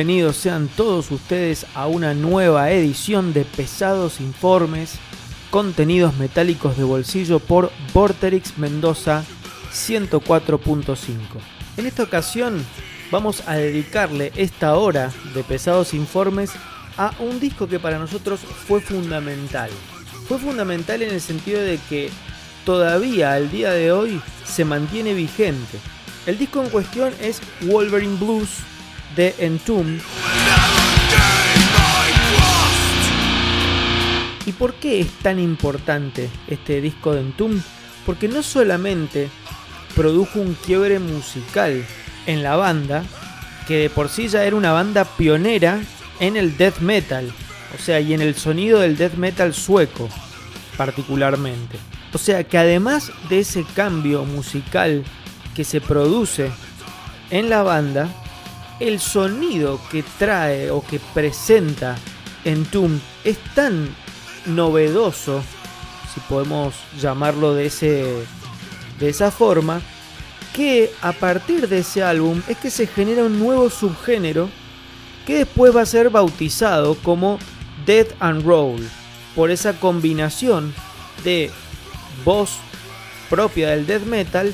Bienvenidos sean todos ustedes a una nueva edición de Pesados Informes, contenidos metálicos de bolsillo por Vorterix Mendoza 104.5. En esta ocasión vamos a dedicarle esta hora de Pesados Informes a un disco que para nosotros fue fundamental. Fue fundamental en el sentido de que todavía al día de hoy se mantiene vigente. El disco en cuestión es Wolverine Blues de Entomb. ¿Y por qué es tan importante este disco de Entomb? Porque no solamente produjo un quiebre musical en la banda, que de por sí ya era una banda pionera en el death metal, o sea, y en el sonido del death metal sueco, particularmente. O sea, que además de ese cambio musical que se produce en la banda, el sonido que trae o que presenta Entomb es tan novedoso, si podemos llamarlo de, ese, de esa forma, que a partir de ese álbum es que se genera un nuevo subgénero que después va a ser bautizado como Death and Roll, por esa combinación de voz propia del death metal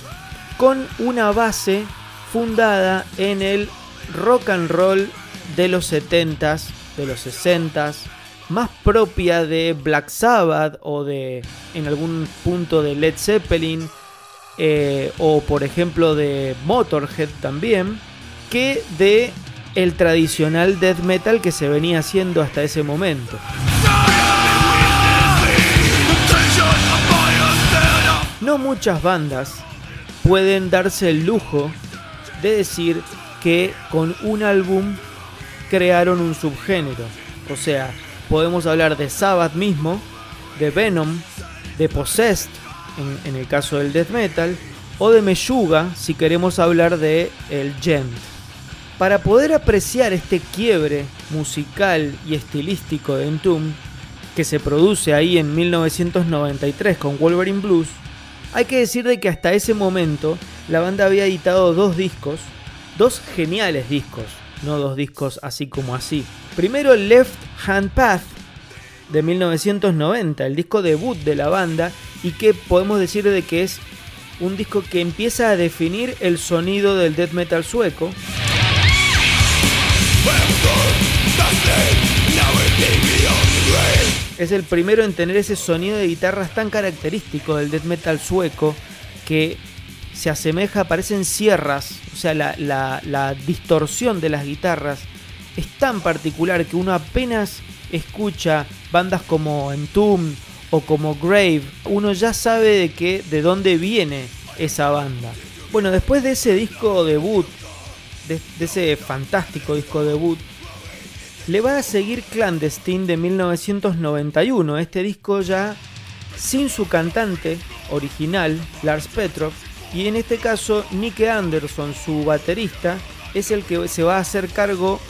con una base fundada en el rock and roll de los 70s, de los 60s, más propia de Black Sabbath o de en algún punto de Led Zeppelin eh, o por ejemplo de Motorhead también, que de el tradicional death metal que se venía haciendo hasta ese momento. No muchas bandas pueden darse el lujo de decir que con un álbum crearon un subgénero. O sea, podemos hablar de Sabbath mismo, de Venom, de Possessed, en, el caso del death metal, o de Meshuga si queremos hablar de el Gent. Para poder apreciar este quiebre musical y estilístico de Entomb, que se produce ahí en 1993 con Wolverine Blues, hay que decir de que hasta ese momento la banda había editado dos discos, dos geniales discos, no dos discos así como así. Primero Left Hand Path de 1990, el disco debut de la banda y que podemos decir de que es un disco que empieza a definir el sonido del death metal sueco. Es el primero en tener ese sonido de guitarras tan característico del death metal sueco que se asemeja, parecen sierras, o sea, la, distorsión de las guitarras es tan particular que uno apenas escucha bandas como Entomb o como Grave, uno ya sabe de qué, de dónde viene esa banda. Bueno, después de ese disco debut, de ese fantástico disco debut, le va a seguir Clandestine de 1991, este disco ya sin su cantante original, Lars Petrov, y en este caso Nick Anderson, su baterista, es el que se va a hacer cargo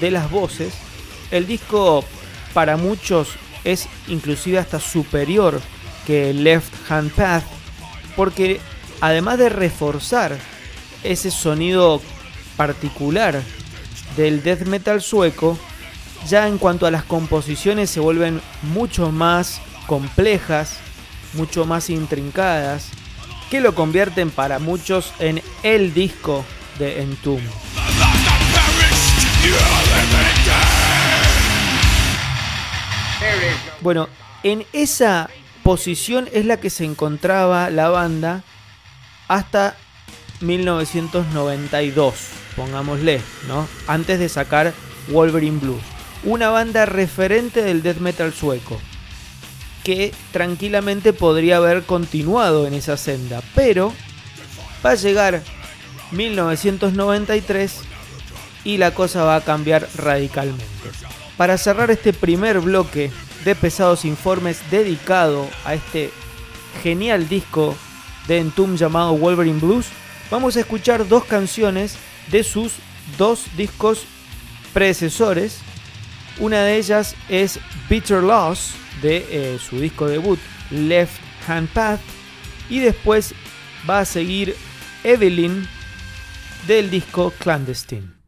de las voces. El disco para muchos es inclusive hasta superior que Left Hand Path, porque además de reforzar ese sonido particular del death metal sueco, ya en cuanto a las composiciones se vuelven mucho más complejas, mucho más intrincadas, que lo convierten para muchos en el disco de Entomb. Bueno, en esa posición es la que se encontraba la banda hasta 1992 pongámosle, ¿no? Antes de sacar Wolverine Blue. Una banda referente del death metal sueco. Que tranquilamente podría haber continuado en esa senda. Pero va a llegar 1993 y la cosa va a cambiar radicalmente. Para cerrar este primer bloque de pesados informes dedicado a este genial disco de Entomb llamado Wolverine Blues, vamos a escuchar dos canciones de sus dos discos predecesores. Una de ellas es Bitter Loss de eh, su disco debut Left Hand Path y después va a seguir Evelyn del disco Clandestine.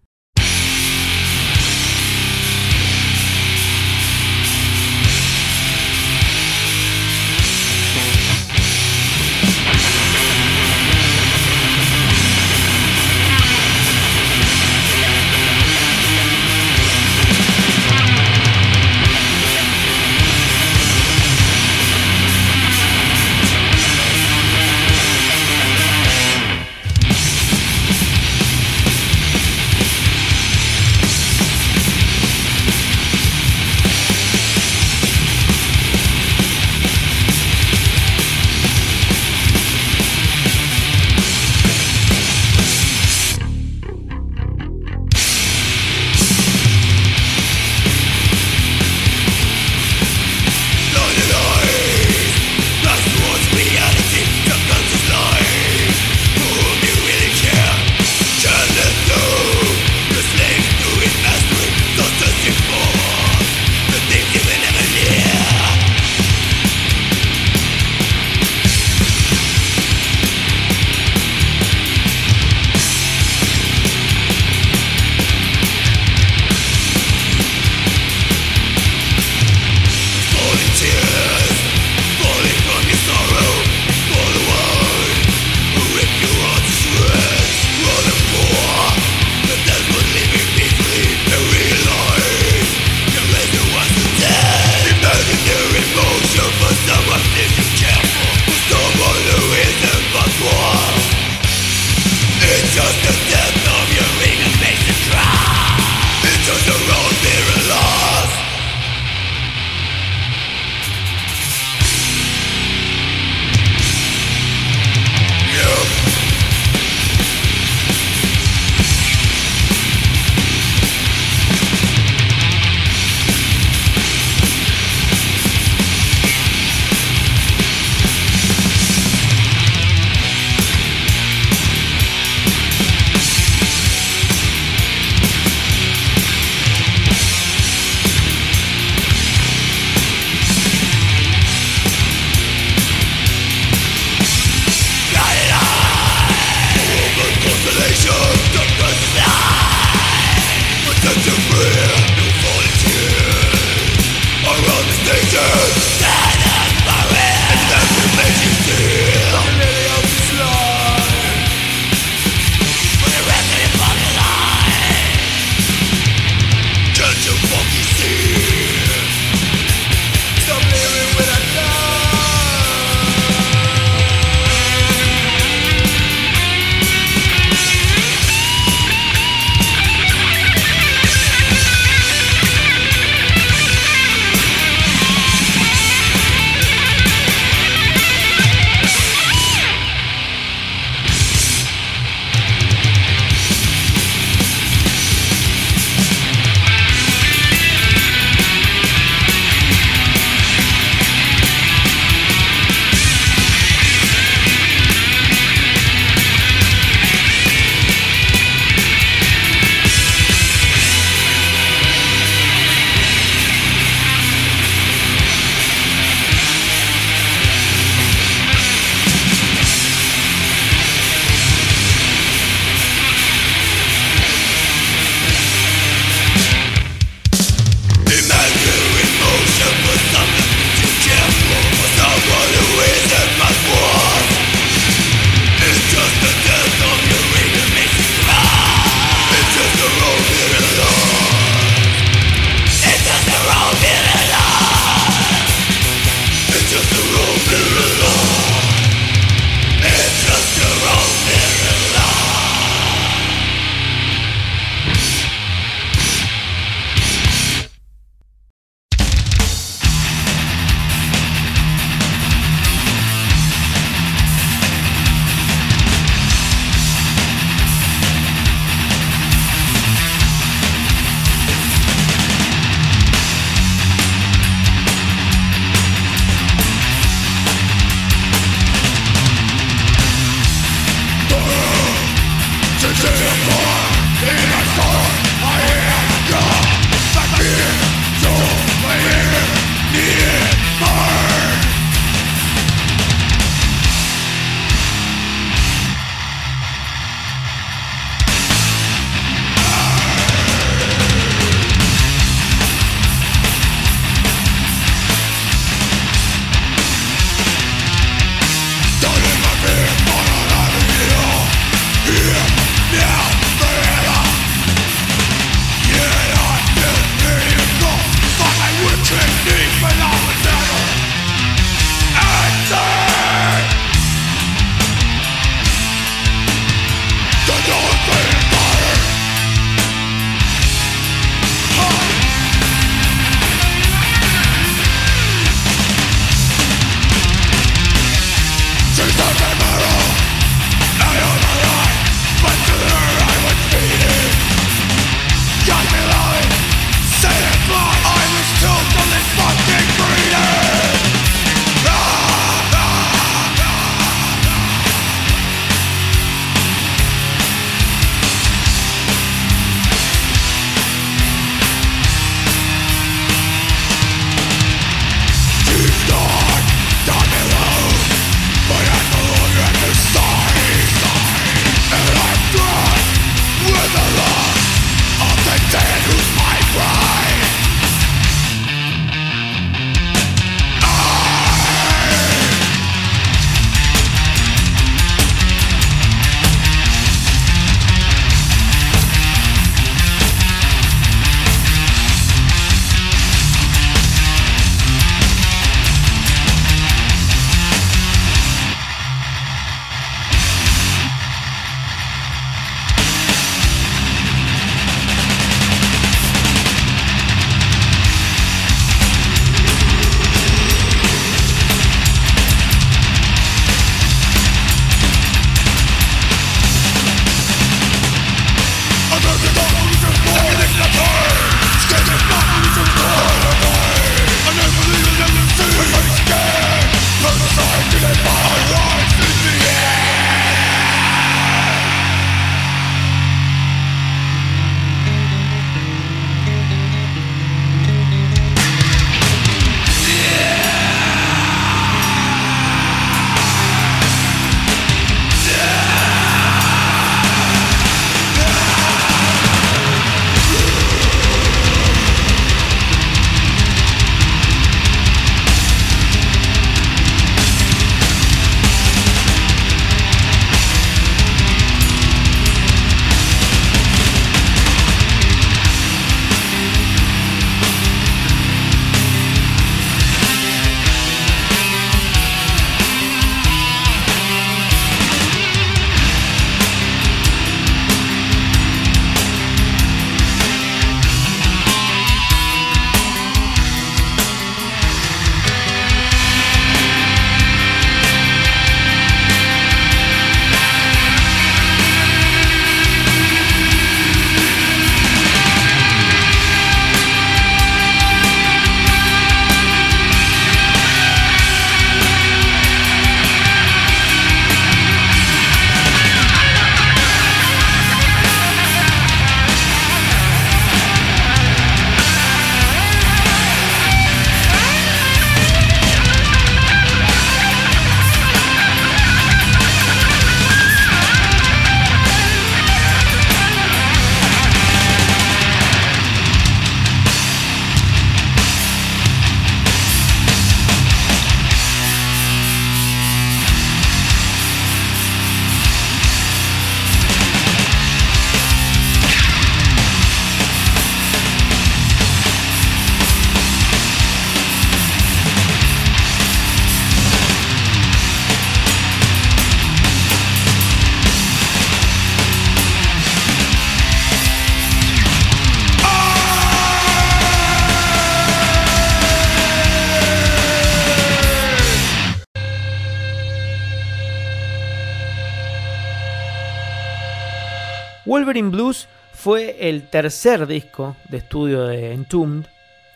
Wolverine Blues fue el tercer disco de estudio de Entombed.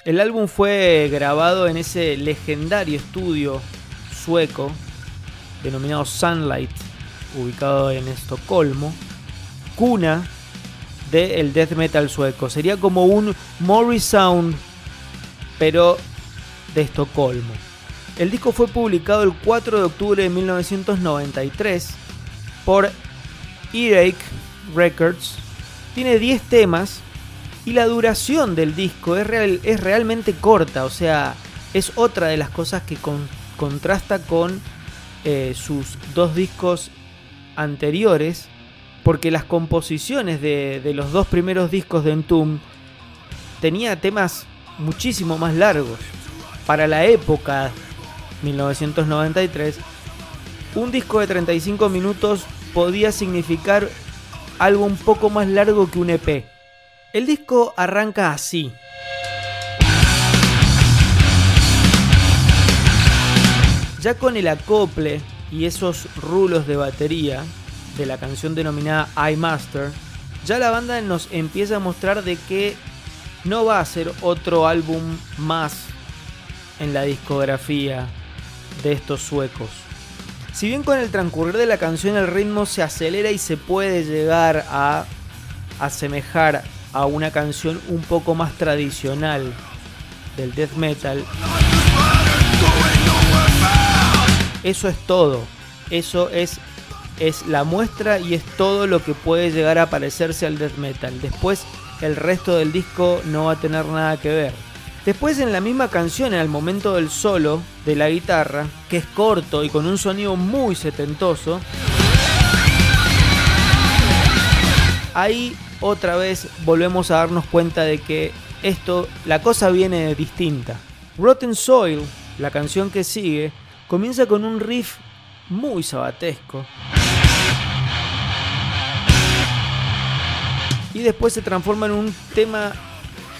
El álbum fue grabado en ese legendario estudio sueco denominado Sunlight, ubicado en Estocolmo, cuna del death metal sueco. Sería como un Morris Sound, pero de Estocolmo. El disco fue publicado el 4 de octubre de 1993 por Earache Records. Tiene 10 temas y la duración del disco es, es realmente corta, o sea, es otra de las cosas que contrasta con eh, sus dos discos anteriores, porque las composiciones de, los dos primeros discos de Entomb tenía temas muchísimo más largos. Para la época 1993, un disco de 35 minutos podía significar algo un poco más largo que un EP. El disco arranca así. Ya con el acople y esos rulos de batería de la canción denominada I Master, ya la banda nos empieza a mostrar de que no va a ser otro álbum más en la discografía de estos suecos. Si bien con el transcurrir de la canción el ritmo se acelera y se puede llegar a asemejar a una canción un poco más tradicional del death metal, eso es todo. Eso es, es la muestra y es todo lo que puede llegar a parecerse al death metal. Después el resto del disco no va a tener nada que ver. Después en la misma canción, en el momento del solo de la guitarra, que es corto y con un sonido muy setentoso, ahí otra vez volvemos a darnos cuenta de que esto, la cosa viene distinta. Rotten Soil, la canción que sigue, comienza con un riff muy sabatesco. Y después se transforma en un tema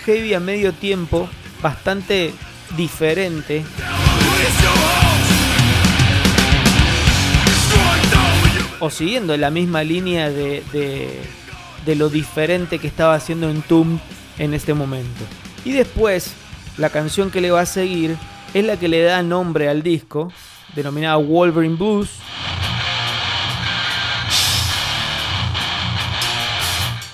heavy a medio tiempo bastante diferente. O siguiendo la misma línea de, de, lo diferente que estaba haciendo en Tomb en este momento. Y después, la canción que le va a seguir es la que le da nombre al disco, denominada Wolverine Blues.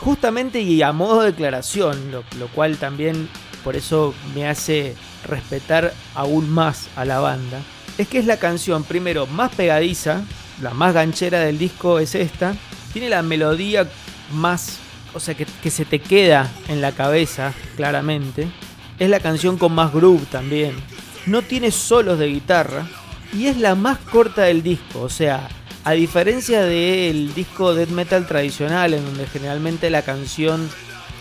Justamente y a modo de declaración, lo cual también por eso me hace respetar aún más a la banda, es que es la canción primero más pegadiza, la más ganchera del disco es esta, tiene la melodía más, o sea, que, se te queda en la cabeza claramente, es la canción con más groove también, no tiene solos de guitarra y es la más corta del disco, o sea, a diferencia del disco death metal tradicional en donde generalmente la canción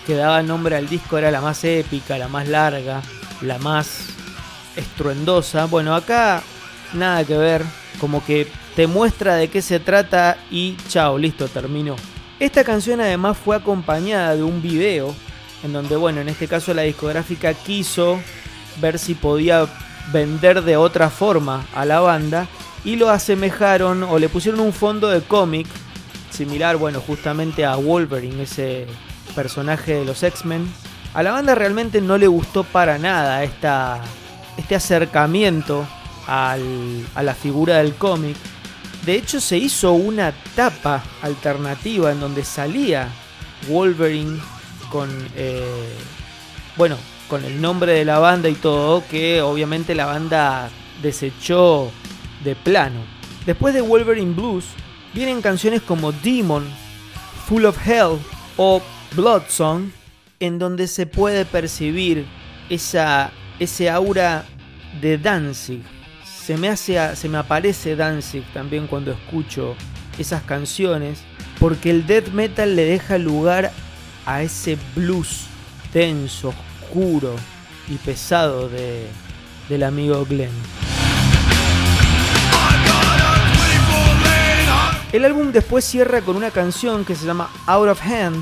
que daba nombre al disco era la más épica, la más larga, la más estruendosa. Bueno, acá nada que ver, como que te muestra de qué se trata y chao, listo, terminó. Esta canción además fue acompañada de un video en donde, bueno, en este caso la discográfica quiso ver si podía vender de otra forma a la banda y lo asemejaron o le pusieron un fondo de cómic similar, bueno, justamente a Wolverine, ese personaje de los X-Men. A la banda realmente no le gustó para nada esta, este acercamiento a la figura del cómic. De hecho se hizo una tapa alternativa en donde salía Wolverine con, eh, bueno, con el nombre de la banda y todo, que obviamente la banda desechó de plano. Después de Wolverine Blues, vienen canciones como Demon, Full of Hell o Blood Song, en donde se puede percibir esa, ese aura de Danzig. Se me, hace, se me aparece Danzig también cuando escucho esas canciones, porque el death metal le deja lugar a ese blues denso, oscuro y pesado de, del amigo Glenn. El álbum después cierra con una canción que se llama Out of Hand,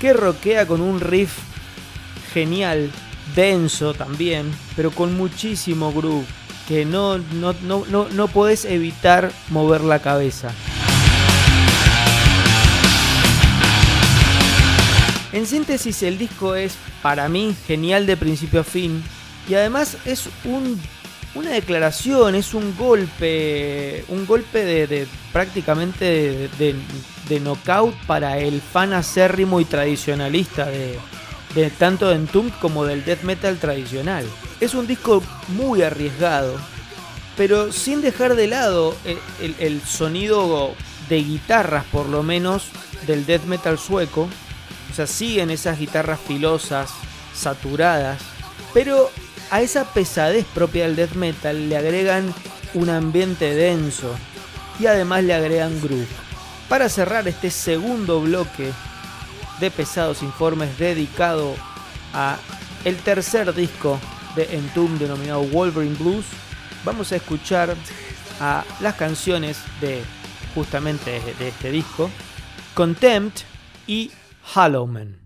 que roquea con un riff genial, denso también, pero con muchísimo groove. que no, no, no, no, podés evitar mover la cabeza. En síntesis, el disco es para mí genial de principio a fin y además es un, una declaración, es un golpe, un golpe de, prácticamente de, knockout para el fan acérrimo y tradicionalista de, tanto de Entombed como del death metal tradicional. Es un disco muy arriesgado, pero sin dejar de lado el, el sonido de guitarras, por lo menos, del death metal sueco o sea, siguen esas guitarras filosas, saturadas, pero a esa pesadez propia del death metal le agregan un ambiente denso y además le agregan groove. Para cerrar este segundo bloque de pesados informes dedicado a el tercer disco de Entomb denominado Wolverine Blues, vamos a escuchar a las canciones de justamente de este disco, Contempt y Hollowman.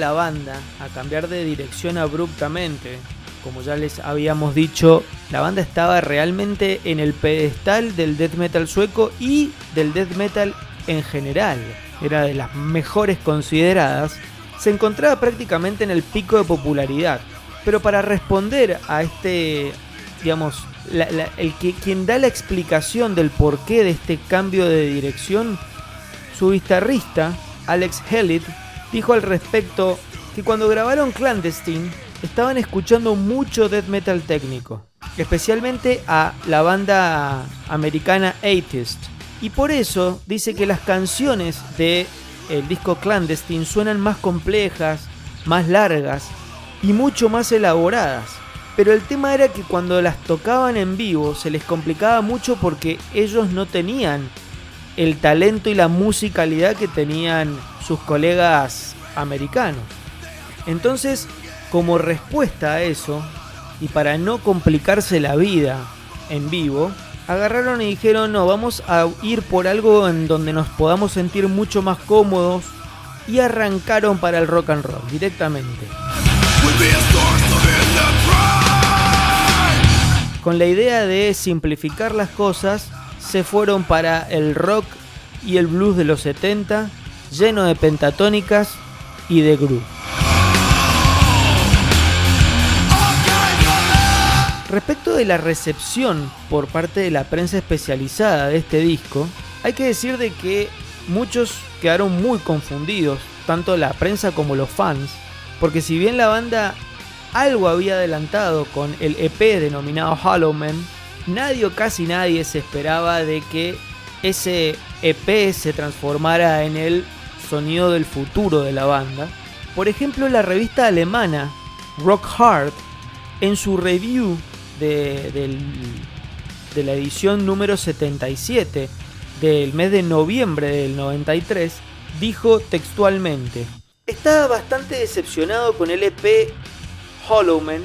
La banda a cambiar de dirección abruptamente, como ya les habíamos dicho, la banda estaba realmente en el pedestal del death metal sueco y del death metal en general. Era de las mejores consideradas. Se encontraba prácticamente en el pico de popularidad. Pero para responder a este, digamos, el que, quien da la explicación del porqué de este cambio de dirección, su guitarrista, Alex Hellit, dijo al respecto que cuando grabaron Clandestine estaban escuchando mucho death metal técnico, especialmente a la banda americana Atheist. Y por eso dice que las canciones de el disco Clandestine suenan más complejas, más largas y mucho más elaboradas. Pero el tema era que cuando las tocaban en vivo se les complicaba mucho porque ellos no tenían el talento y la musicalidad que tenían sus colegas americanos. Entonces, como respuesta a eso, y para no complicarse la vida en vivo, agarraron y dijeron, no, vamos a ir por algo en donde nos podamos sentir mucho más cómodos, y arrancaron para el rock and roll directamente. Con la idea de simplificar las cosas, se fueron para el rock y el blues de los 70, lleno de pentatónicas y de groove. Respecto de la recepción por parte de la prensa especializada de este disco, hay que decir de que muchos quedaron muy confundidos, tanto la prensa como los fans, porque si bien la banda algo había adelantado con el EP denominado Hollow Man, nadie o casi nadie se esperaba de que ese EP se transformara en el sonido del futuro de la banda. Por ejemplo, la revista alemana Rock Hard, en su review de, de la edición número 77 del mes de noviembre del 93, dijo textualmente, estaba bastante decepcionado con el EP Hollow Man,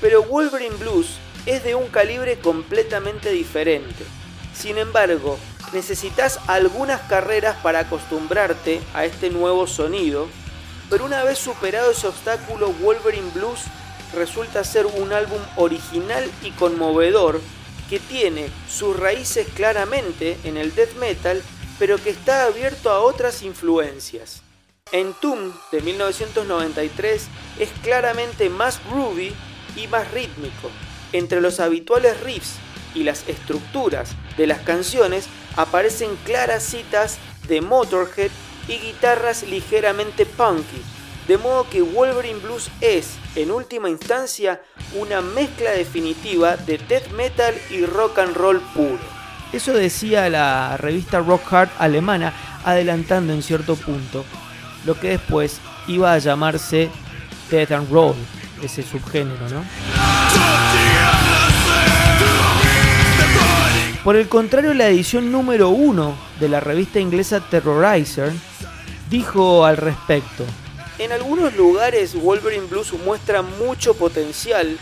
pero Wolverine Blues es de un calibre completamente diferente. Sin embargo, necesitas algunas carreras para acostumbrarte a este nuevo sonido, pero una vez superado ese obstáculo, Wolverine Blues resulta ser un álbum original y conmovedor que tiene sus raíces claramente en el death metal, pero que está abierto a otras influencias. Entomb de 1993 es claramente más groovy y más rítmico. Entre los habituales riffs y las estructuras de las canciones aparecen claras citas de Motorhead y guitarras ligeramente punky, de modo que Wolverine Blues es, en última instancia, una mezcla definitiva de death metal y rock and roll puro. Eso decía la revista Rock Hard alemana, adelantando en cierto punto lo que después iba a llamarse death and roll, ese subgénero, ¿no? Por el contrario, la edición número uno de la revista inglesa Terrorizer dijo al respecto, en algunos lugares Wolverine Blues muestra mucho potencial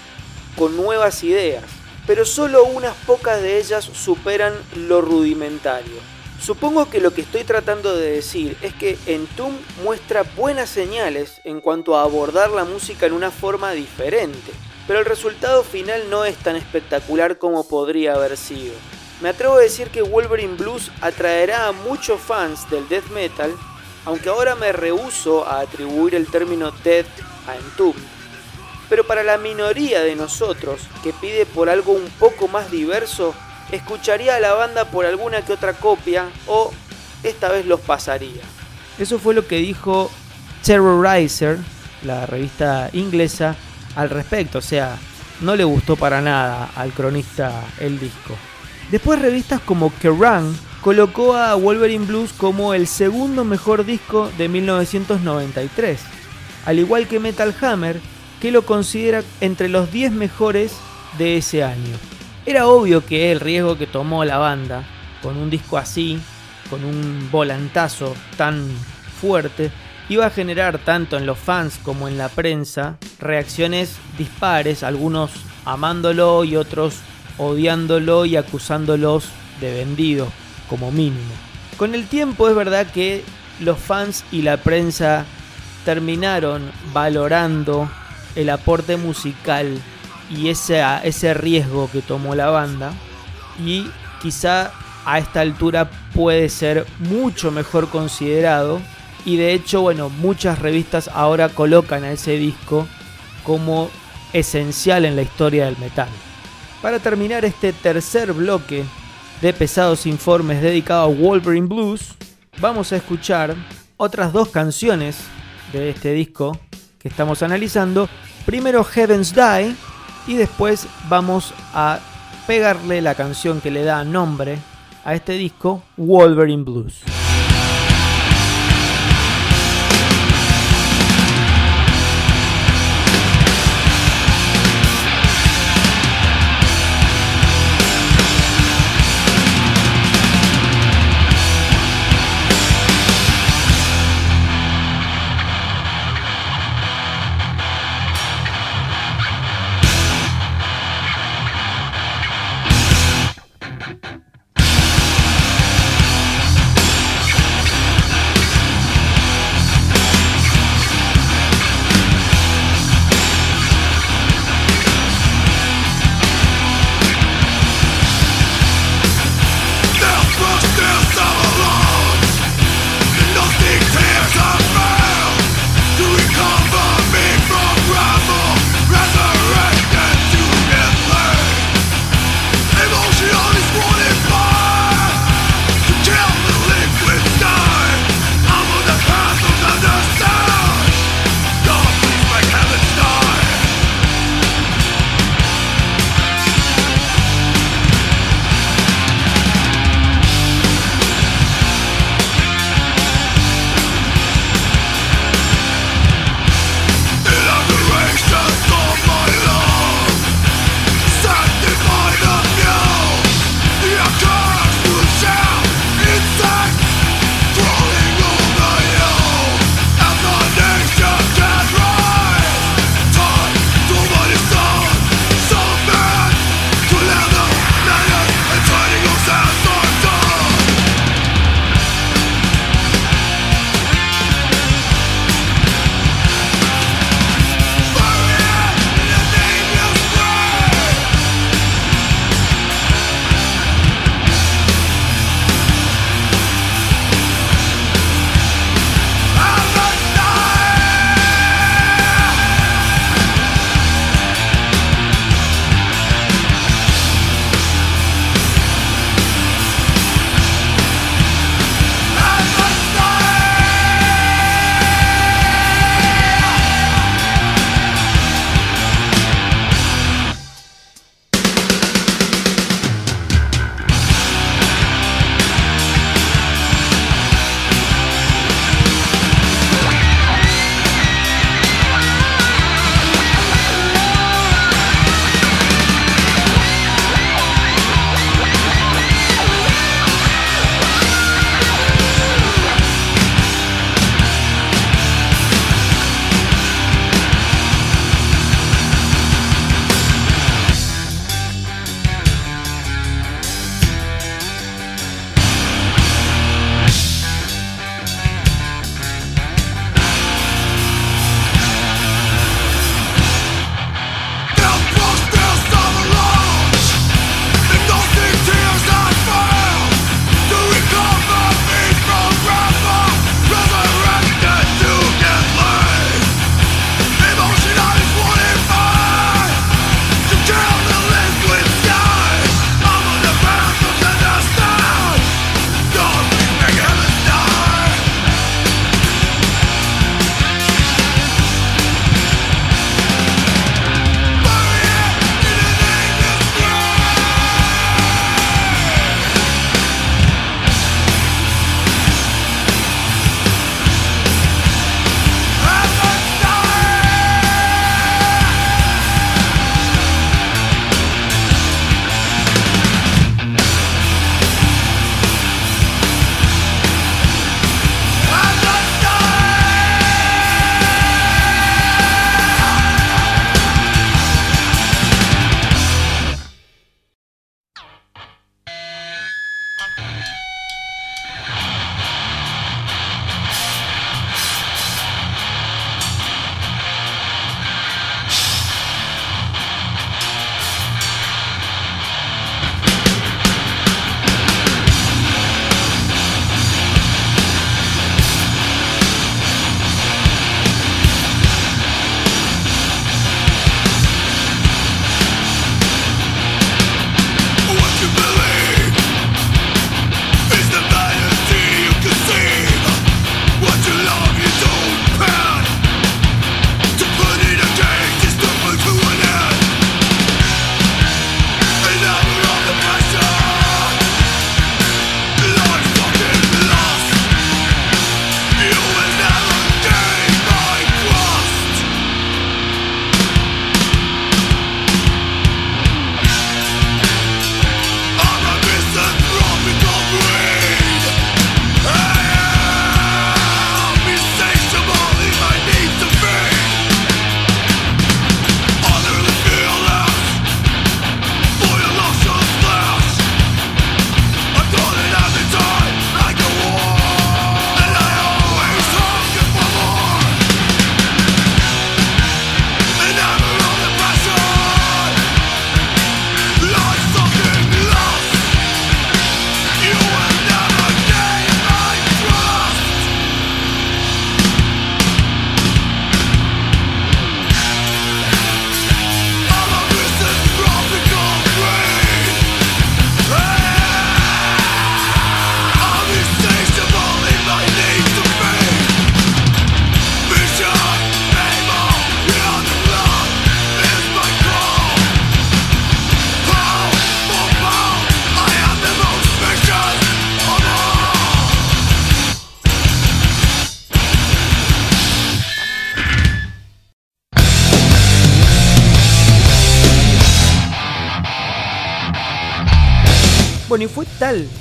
con nuevas ideas, pero solo unas pocas de ellas superan lo rudimentario. Supongo que lo que estoy tratando de decir es que Entomb muestra buenas señales en cuanto a abordar la música en una forma diferente, pero el resultado final no es tan espectacular como podría haber sido. Me atrevo a decir que Wolverine Blues atraerá a muchos fans del death metal, aunque ahora me rehuso a atribuir el término death a Entomb. Pero para la minoría de nosotros que pide por algo un poco más diverso, escucharía a la banda por alguna que otra copia o esta vez los pasaría. Eso fue lo que dijo Terrorizer, la revista inglesa, al respecto. O sea, no le gustó para nada al cronista el disco. Después revistas como Kerrang colocó a Wolverine Blues como el segundo mejor disco de 1993, al igual que Metal Hammer, que lo considera entre los 10 mejores de ese año. Era obvio que el riesgo que tomó la banda con un disco así, con un volantazo tan fuerte, iba a generar tanto en los fans como en la prensa reacciones dispares, algunos amándolo y otros odiándolo y acusándolos de vendido, como mínimo. Con el tiempo es verdad que los fans y la prensa terminaron valorando el aporte musical y ese, ese riesgo que tomó la banda. Y quizá a esta altura puede ser mucho mejor considerado. Y de hecho, bueno, muchas revistas ahora colocan a ese disco como esencial en la historia del metal. Para terminar este tercer bloque de pesados informes dedicado a Wolverine Blues, vamos a escuchar otras dos canciones de este disco que estamos analizando. Primero Heavens Die y después vamos a pegarle la canción que le da nombre a este disco, Wolverine Blues.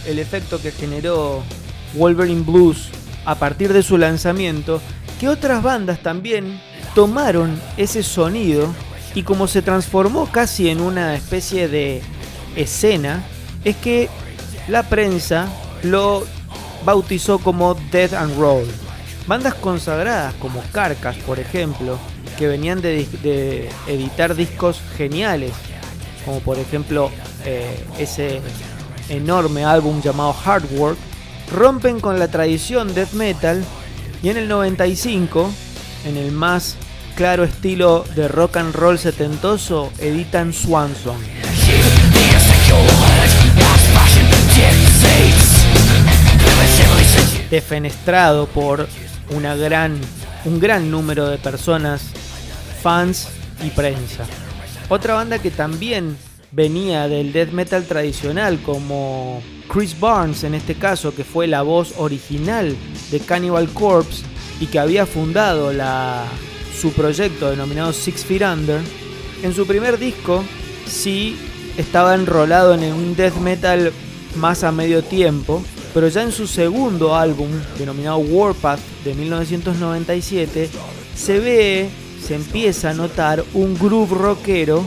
El efecto que generó Wolverine Blues a partir de su lanzamiento que otras bandas también tomaron ese sonido y como se transformó casi en una especie de escena, es que la prensa lo bautizó como Death and Roll. Bandas consagradas como Carcass, por ejemplo, que venían de, editar discos geniales, como por ejemplo eh, ese enorme álbum llamado Hard Work, rompen con la tradición death metal y en el 95, en el más claro estilo de rock and roll setentoso, editan Swanson. Defenestrado por una gran, un gran número de personas, fans y prensa. Otra banda que también venía del death metal tradicional, como Chris Barnes en este caso, que fue la voz original de Cannibal Corpse y que había fundado la, su proyecto denominado Six Feet Under, en su primer disco sí estaba enrolado en un death metal más a medio tiempo, pero ya en su segundo álbum, denominado Warpath de 1997, se ve, se empieza a notar un groove rockero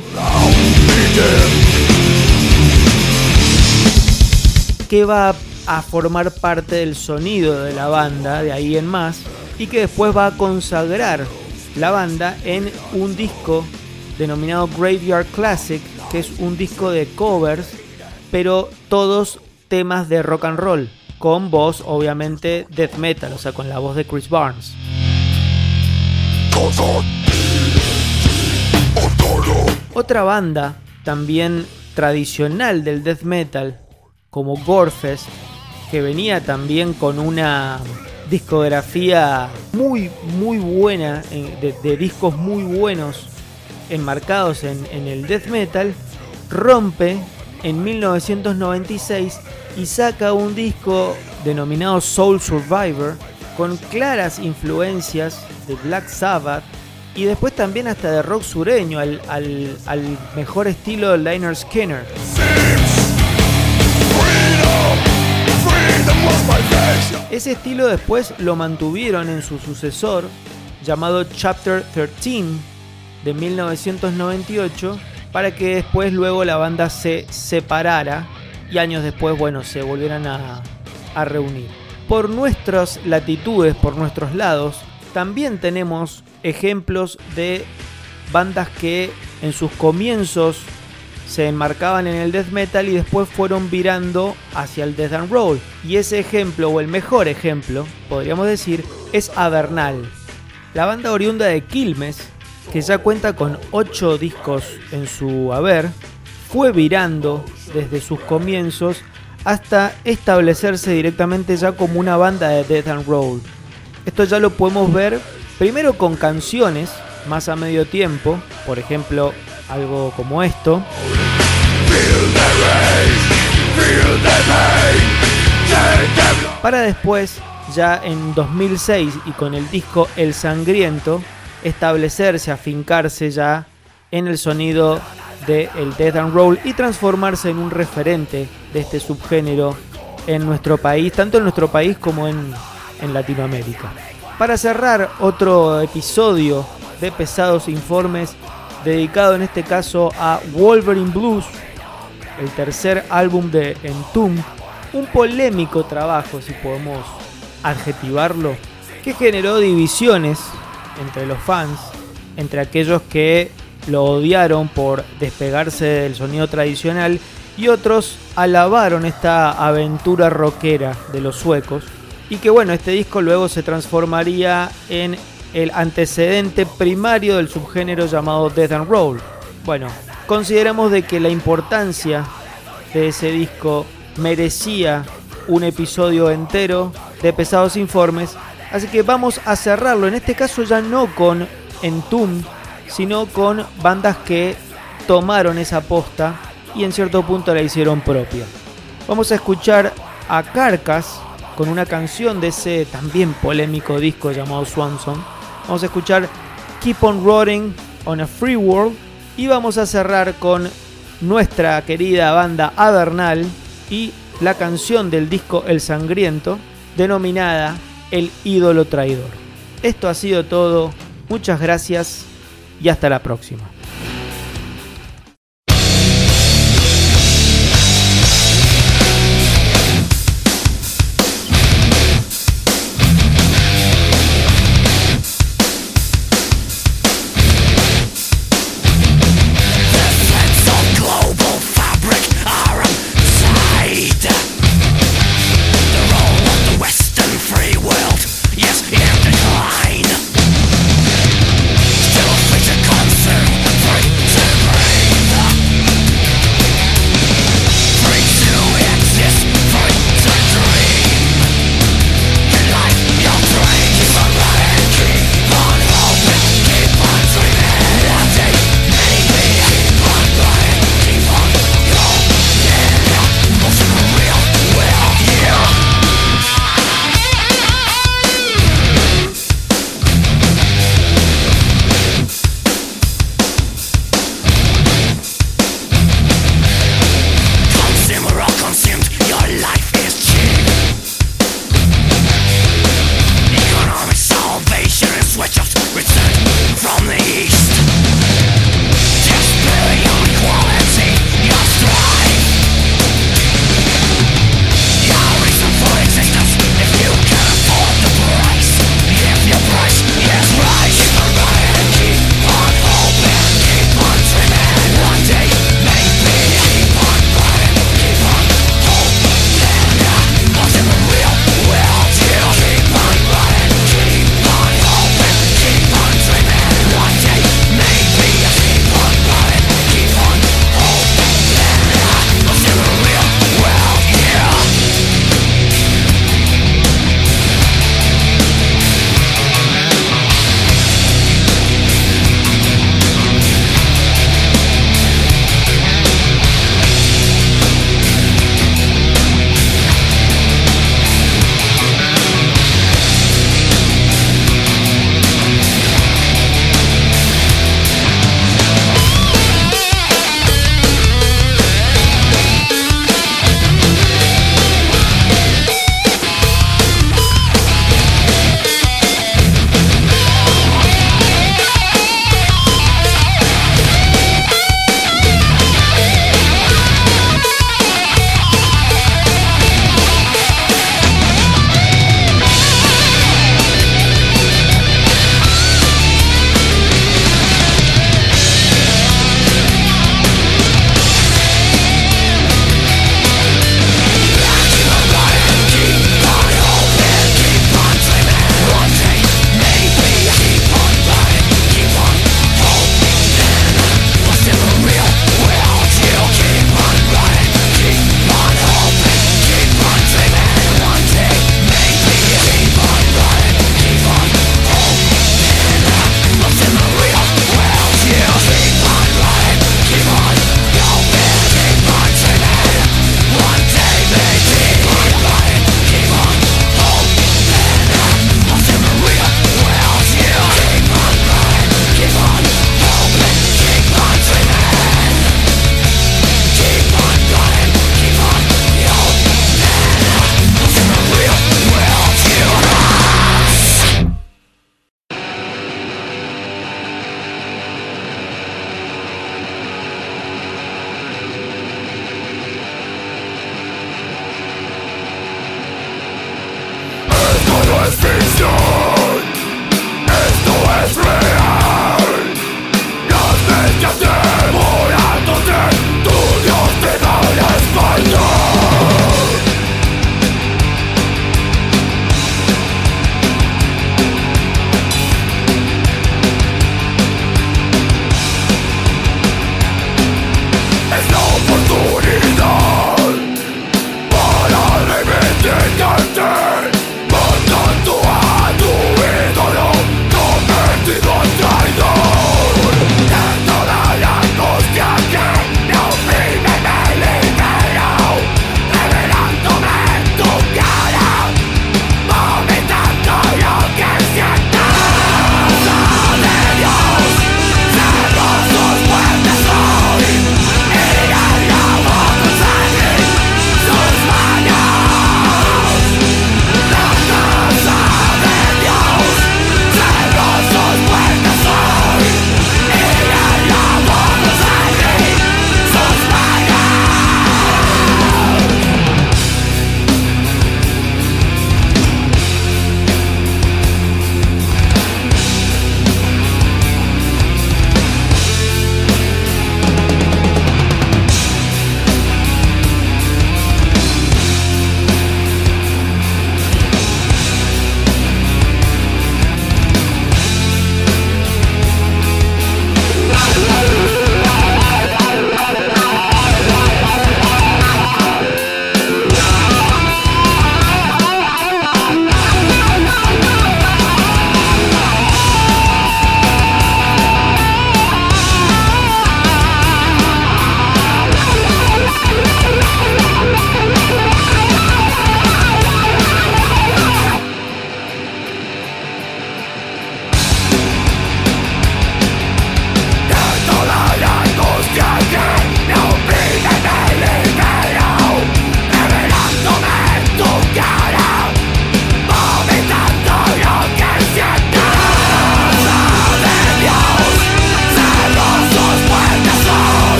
que va a formar parte del sonido de la banda de ahí en más y que después va a consagrar la banda en un disco denominado Graveyard Classic, que es un disco de covers, pero todos temas de rock and roll, con voz obviamente death metal, o sea, con la voz de Chris Barnes. Otra banda también tradicional del death metal, como Gorefest, que venía también con una discografía muy, muy buena, de, discos muy buenos enmarcados en, en el death metal, rompe en 1996 y saca un disco denominado Soul Survivor con claras influencias de Black Sabbath y después también hasta de rock sureño al, al mejor estilo de Liner Skinner. Ese estilo después lo mantuvieron en su sucesor llamado Chapter 13 de 1998 para que después luego la banda se separara y años después, bueno, se volvieran a, a reunir. Por nuestras latitudes, por nuestros lados, también tenemos ejemplos de bandas que en sus comienzos se enmarcaban en el death metal y después fueron virando hacia el death and roll. Y ese ejemplo, o el mejor ejemplo, podríamos decir, es Avernal. La banda oriunda de Quilmes, que ya cuenta con 8 discos en su haber, fue virando desde sus comienzos hasta establecerse directamente ya como una banda de death and roll. Esto ya lo podemos ver primero con canciones más a medio tiempo, por ejemplo, algo como esto. Para después, ya en 2006 y con el disco El Sangriento, establecerse, afincarse ya en el sonido del el death and roll y transformarse en un referente de este subgénero en nuestro país, tanto en nuestro país como en, en Latinoamérica. Para cerrar otro episodio de Pesados Informes, dedicado en este caso a Wolverine Blues, el tercer álbum de Entomb, un polémico trabajo, si podemos adjetivarlo, que generó divisiones entre los fans, entre aquellos que lo odiaron por despegarse del sonido tradicional y otros alabaron esta aventura rockera de los suecos y que bueno, este disco luego se transformaría en el antecedente primario del subgénero llamado Death and Roll. Bueno, consideramos de que la importancia de ese disco merecía un episodio entero de pesados informes, así que vamos a cerrarlo, en este caso ya no con Entomb, sino con bandas que tomaron esa posta y en cierto punto la hicieron propia. Vamos a escuchar a Carcass con una canción de ese también polémico disco llamado Swanson Vamos a escuchar Keep on Roaring on a Free World y vamos a cerrar con nuestra querida banda Avernal y la canción del disco El Sangriento, denominada El ídolo traidor. Esto ha sido todo, muchas gracias y hasta la próxima.